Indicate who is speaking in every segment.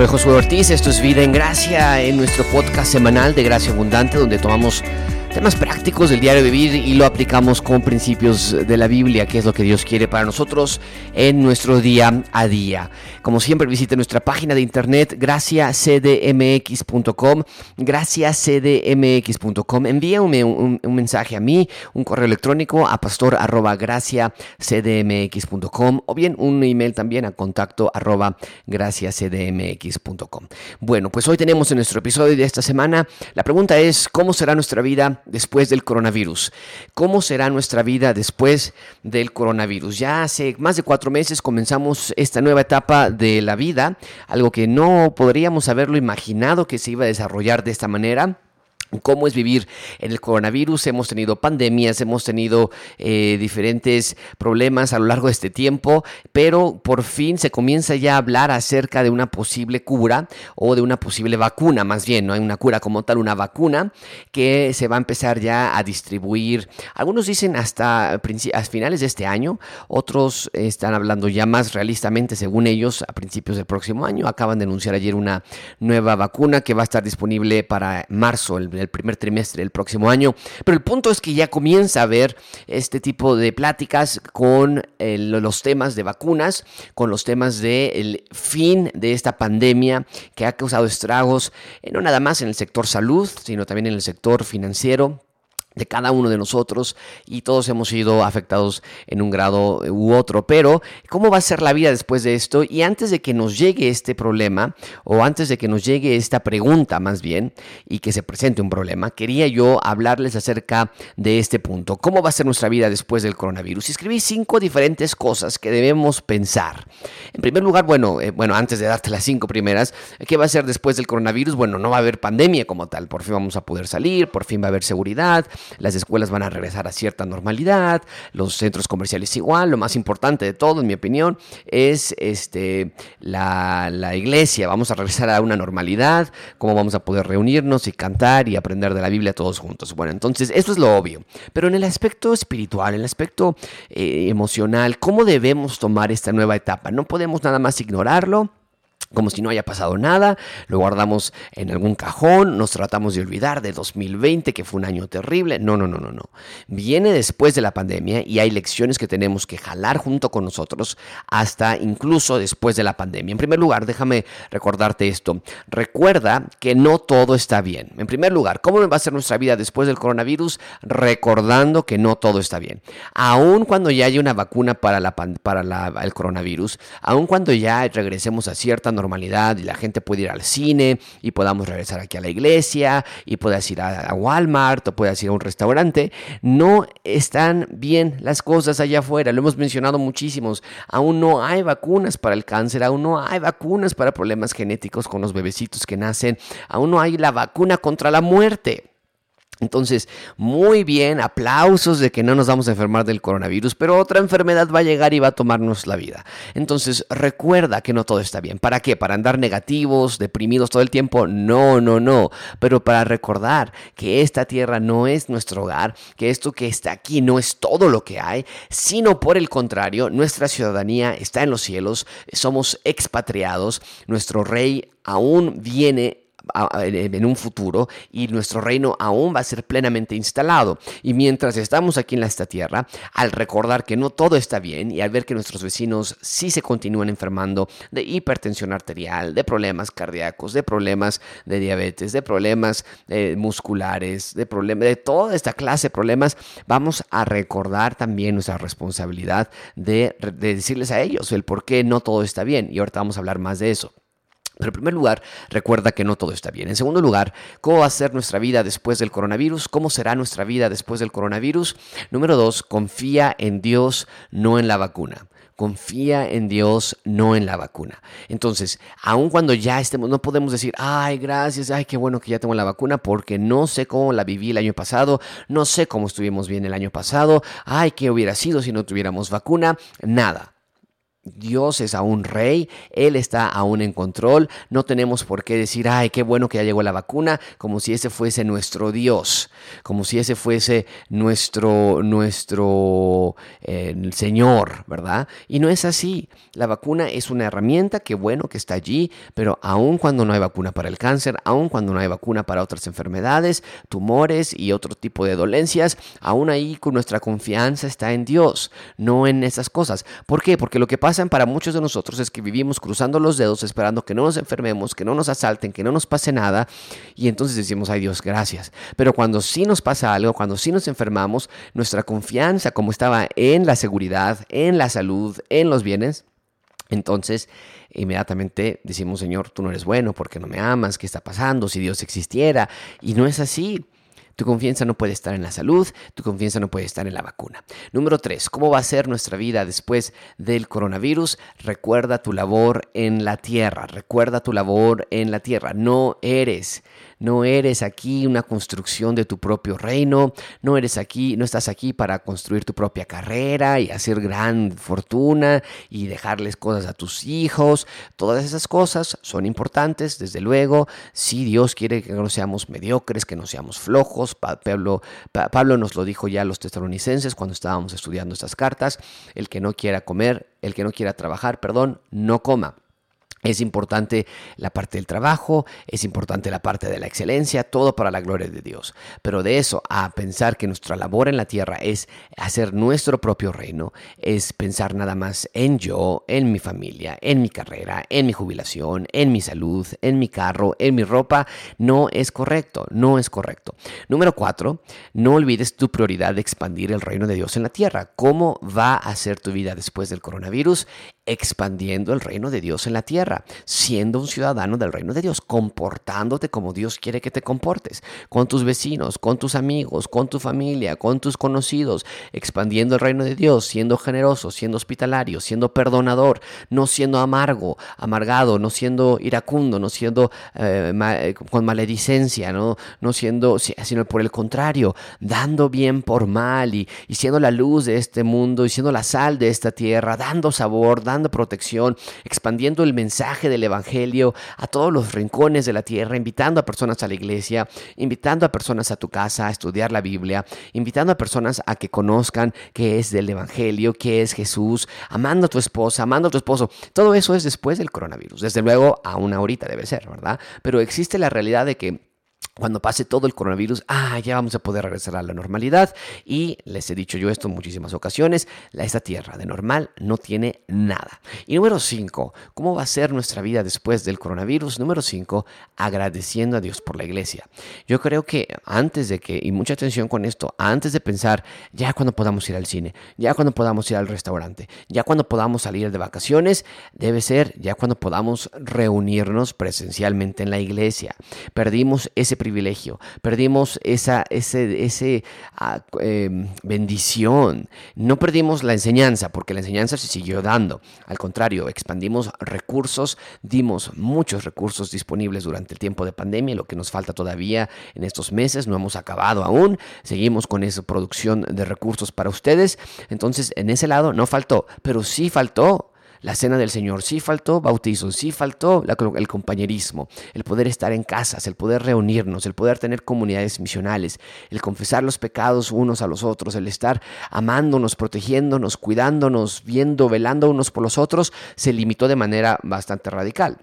Speaker 1: Soy Josué Ortiz, esto es Vida en Gracia, en nuestro podcast semanal de Gracia Abundante, donde tomamos temas prácticos del diario vivir y lo aplicamos con principios de la Biblia, que es lo que Dios quiere para nosotros en nuestro día a día. Como siempre, visite nuestra página de internet graciacdmx.com, graciacdmx.com. Envíame un, mensaje a mí, un correo electrónico a pastor arroba graciacdmx.com o bien un email también a contacto. Bueno, pues hoy tenemos en nuestro episodio de esta semana, la pregunta es, ¿cómo será nuestra vida? Después del coronavirus? ¿Cómo será nuestra vida después del coronavirus? Ya hace más de cuatro meses comenzamos esta nueva etapa de la vida, algo que no podríamos haberlo imaginado que se iba a desarrollar de esta manera cómo es vivir en el coronavirus. Hemos tenido pandemias, hemos tenido eh, diferentes problemas a lo largo de este tiempo, pero por fin se comienza ya a hablar acerca de una posible cura o de una posible vacuna, más bien, no hay una cura como tal, una vacuna que se va a empezar ya a distribuir. Algunos dicen hasta a finales de este año, otros están hablando ya más realistamente, según ellos, a principios del próximo año. Acaban de anunciar ayer una nueva vacuna que va a estar disponible para marzo, el el primer trimestre del próximo año. Pero el punto es que ya comienza a haber este tipo de pláticas con eh, los temas de vacunas, con los temas del fin de esta pandemia que ha causado estragos, eh, no nada más en el sector salud, sino también en el sector financiero de cada uno de nosotros y todos hemos sido afectados en un grado u otro. Pero, ¿cómo va a ser la vida después de esto? Y antes de que nos llegue este problema, o antes de que nos llegue esta pregunta más bien, y que se presente un problema, quería yo hablarles acerca de este punto. ¿Cómo va a ser nuestra vida después del coronavirus? Y escribí cinco diferentes cosas que debemos pensar. En primer lugar, bueno, eh, bueno, antes de darte las cinco primeras, ¿qué va a ser después del coronavirus? Bueno, no va a haber pandemia como tal. Por fin vamos a poder salir, por fin va a haber seguridad las escuelas van a regresar a cierta normalidad, los centros comerciales igual, lo más importante de todo, en mi opinión, es este, la, la iglesia, vamos a regresar a una normalidad, cómo vamos a poder reunirnos y cantar y aprender de la Biblia todos juntos. Bueno, entonces, eso es lo obvio, pero en el aspecto espiritual, en el aspecto eh, emocional, ¿cómo debemos tomar esta nueva etapa? No podemos nada más ignorarlo como si no haya pasado nada, lo guardamos en algún cajón, nos tratamos de olvidar de 2020, que fue un año terrible. No, no, no, no, no. Viene después de la pandemia y hay lecciones que tenemos que jalar junto con nosotros hasta incluso después de la pandemia. En primer lugar, déjame recordarte esto. Recuerda que no todo está bien. En primer lugar, ¿cómo va a ser nuestra vida después del coronavirus? Recordando que no todo está bien. Aun cuando ya haya una vacuna para, la, para el coronavirus, aun cuando ya regresemos a cierta normalidad y la gente puede ir al cine y podamos regresar aquí a la iglesia y puedas ir a, Walmart o puedas ir a un restaurante. No están bien las cosas allá afuera, lo hemos mencionado muchísimos. Aún no hay vacunas para el cáncer, aún no hay vacunas para problemas genéticos con los bebecitos que nacen, aún no hay la vacuna contra la muerte. Entonces, muy bien, aplausos de que no nos vamos a enfermar del coronavirus, pero otra enfermedad va a llegar y va a tomarnos la vida. Entonces, recuerda que no todo está bien. ¿Para qué? ¿Para andar negativos, deprimidos todo el tiempo? No, no, no. Pero para recordar que esta tierra no es nuestro hogar, que esto que está aquí no es todo lo que hay, sino por el contrario, nuestra ciudadanía está en los cielos, somos expatriados, nuestro rey aún viene en un futuro y nuestro reino aún va a ser plenamente instalado. Y mientras estamos aquí en esta tierra, al recordar que no todo está bien y al ver que nuestros vecinos sí se continúan enfermando de hipertensión arterial, de problemas cardíacos, de problemas de diabetes, de problemas eh, musculares, de problemas de toda esta clase de problemas, vamos a recordar también nuestra responsabilidad de, de decirles a ellos el por qué no todo está bien. Y ahorita vamos a hablar más de eso. Pero en primer lugar, recuerda que no todo está bien. En segundo lugar, ¿cómo va a ser nuestra vida después del coronavirus? ¿Cómo será nuestra vida después del coronavirus? Número dos, confía en Dios, no en la vacuna. Confía en Dios, no en la vacuna. Entonces, aun cuando ya estemos, no podemos decir, ay, gracias, ay, qué bueno que ya tengo la vacuna, porque no sé cómo la viví el año pasado, no sé cómo estuvimos bien el año pasado, ay, qué hubiera sido si no tuviéramos vacuna, nada. Dios es aún rey, Él está aún en control, no tenemos por qué decir, ay, qué bueno que ya llegó la vacuna, como si ese fuese nuestro Dios, como si ese fuese nuestro, nuestro eh, Señor, ¿verdad? Y no es así, la vacuna es una herramienta, qué bueno que está allí, pero aun cuando no hay vacuna para el cáncer, aun cuando no hay vacuna para otras enfermedades, tumores y otro tipo de dolencias, aún ahí nuestra confianza está en Dios, no en esas cosas. ¿Por qué? Porque lo que pasa para muchos de nosotros es que vivimos cruzando los dedos esperando que no nos enfermemos, que no nos asalten, que no nos pase nada y entonces decimos, ay Dios, gracias. Pero cuando sí nos pasa algo, cuando sí nos enfermamos, nuestra confianza como estaba en la seguridad, en la salud, en los bienes, entonces, inmediatamente decimos, Señor, tú no eres bueno porque no me amas, ¿qué está pasando? Si Dios existiera. Y no es así. Tu confianza no puede estar en la salud, tu confianza no puede estar en la vacuna. Número tres, ¿cómo va a ser nuestra vida después del coronavirus? Recuerda tu labor en la tierra, recuerda tu labor en la tierra. No eres no eres aquí una construcción de tu propio reino, no eres aquí, no estás aquí para construir tu propia carrera y hacer gran fortuna y dejarles cosas a tus hijos. Todas esas cosas son importantes, desde luego, si Dios quiere que no seamos mediocres, que no seamos flojos. Pablo, Pablo nos lo dijo ya a los tesalonicenses cuando estábamos estudiando estas cartas, el que no quiera comer, el que no quiera trabajar, perdón, no coma. Es importante la parte del trabajo, es importante la parte de la excelencia, todo para la gloria de Dios. Pero de eso a pensar que nuestra labor en la tierra es hacer nuestro propio reino, es pensar nada más en yo, en mi familia, en mi carrera, en mi jubilación, en mi salud, en mi carro, en mi ropa, no es correcto, no es correcto. Número cuatro, no olvides tu prioridad de expandir el reino de Dios en la tierra. ¿Cómo va a ser tu vida después del coronavirus? Expandiendo el reino de Dios en la tierra siendo un ciudadano del reino de Dios, comportándote como Dios quiere que te comportes, con tus vecinos, con tus amigos, con tu familia, con tus conocidos, expandiendo el reino de Dios, siendo generoso, siendo hospitalario, siendo perdonador, no siendo amargo, amargado, no siendo iracundo, no siendo eh, eh, con maledicencia, ¿no? no siendo, sino por el contrario, dando bien por mal y, y siendo la luz de este mundo y siendo la sal de esta tierra, dando sabor, dando protección, expandiendo el mensaje del Evangelio a todos los rincones de la tierra, invitando a personas a la iglesia, invitando a personas a tu casa a estudiar la Biblia, invitando a personas a que conozcan qué es del Evangelio, qué es Jesús, amando a tu esposa, amando a tu esposo. Todo eso es después del coronavirus. Desde luego, a una horita debe ser, ¿verdad? Pero existe la realidad de que cuando pase todo el coronavirus, ah, ya vamos a poder regresar a la normalidad. Y les he dicho yo esto en muchísimas ocasiones, esta tierra de normal no tiene nada. Y número cinco, ¿cómo va a ser nuestra vida después del coronavirus? Número cinco, agradeciendo a Dios por la iglesia. Yo creo que antes de que, y mucha atención con esto, antes de pensar ya cuando podamos ir al cine, ya cuando podamos ir al restaurante, ya cuando podamos salir de vacaciones, debe ser ya cuando podamos reunirnos presencialmente en la iglesia. Perdimos ese privilegio, perdimos esa ese, ese, ah, em, bendición, no perdimos la enseñanza, porque la enseñanza se siguió dando, al contrario, expandimos recursos, dimos muchos recursos disponibles durante el tiempo de pandemia, lo que nos falta todavía en estos meses, no hemos acabado aún, seguimos con esa producción de recursos para ustedes, entonces en ese lado no faltó, pero sí faltó la cena del Señor, sí faltó bautizo, sí faltó el compañerismo, el poder estar en casas, el poder reunirnos, el poder tener comunidades misionales, el confesar los pecados unos a los otros, el estar amándonos, protegiéndonos, cuidándonos, viendo, velando unos por los otros, se limitó de manera bastante radical.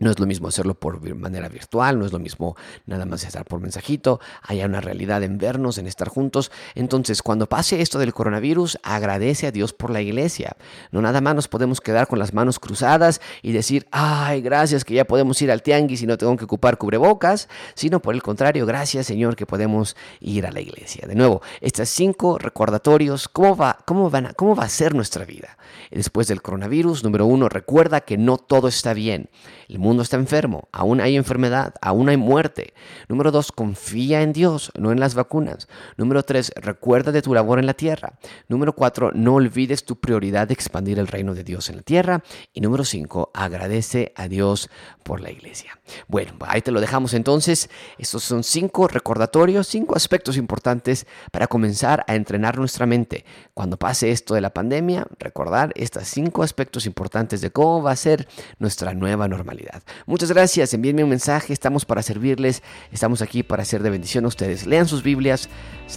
Speaker 1: No es lo mismo hacerlo por manera virtual, no es lo mismo nada más estar por mensajito, hay una realidad en vernos, en estar juntos. Entonces, cuando pase esto del coronavirus, agradece a Dios por la iglesia. No nada más nos podemos quedar con las manos cruzadas y decir, ay, gracias que ya podemos ir al tianguis y no tengo que ocupar cubrebocas, sino por el contrario, gracias Señor que podemos ir a la iglesia. De nuevo, estos cinco recordatorios, ¿cómo va, cómo van a, cómo va a ser nuestra vida? Después del coronavirus, número uno, recuerda que no todo está bien. El mundo mundo está enfermo, aún hay enfermedad, aún hay muerte. Número dos, confía en Dios, no en las vacunas. Número tres, recuerda de tu labor en la tierra. Número cuatro, no olvides tu prioridad de expandir el reino de Dios en la tierra. Y número cinco, agradece a Dios por la iglesia. Bueno, ahí te lo dejamos entonces. Estos son cinco recordatorios, cinco aspectos importantes para comenzar a entrenar nuestra mente. Cuando pase esto de la pandemia, recordar estos cinco aspectos importantes de cómo va a ser nuestra nueva normalidad. Muchas gracias, envíenme un mensaje, estamos para servirles, estamos aquí para hacer de bendición a ustedes. Lean sus Biblias,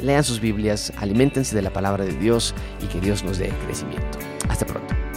Speaker 1: lean sus Biblias, alimentense de la palabra de Dios y que Dios nos dé crecimiento. Hasta pronto.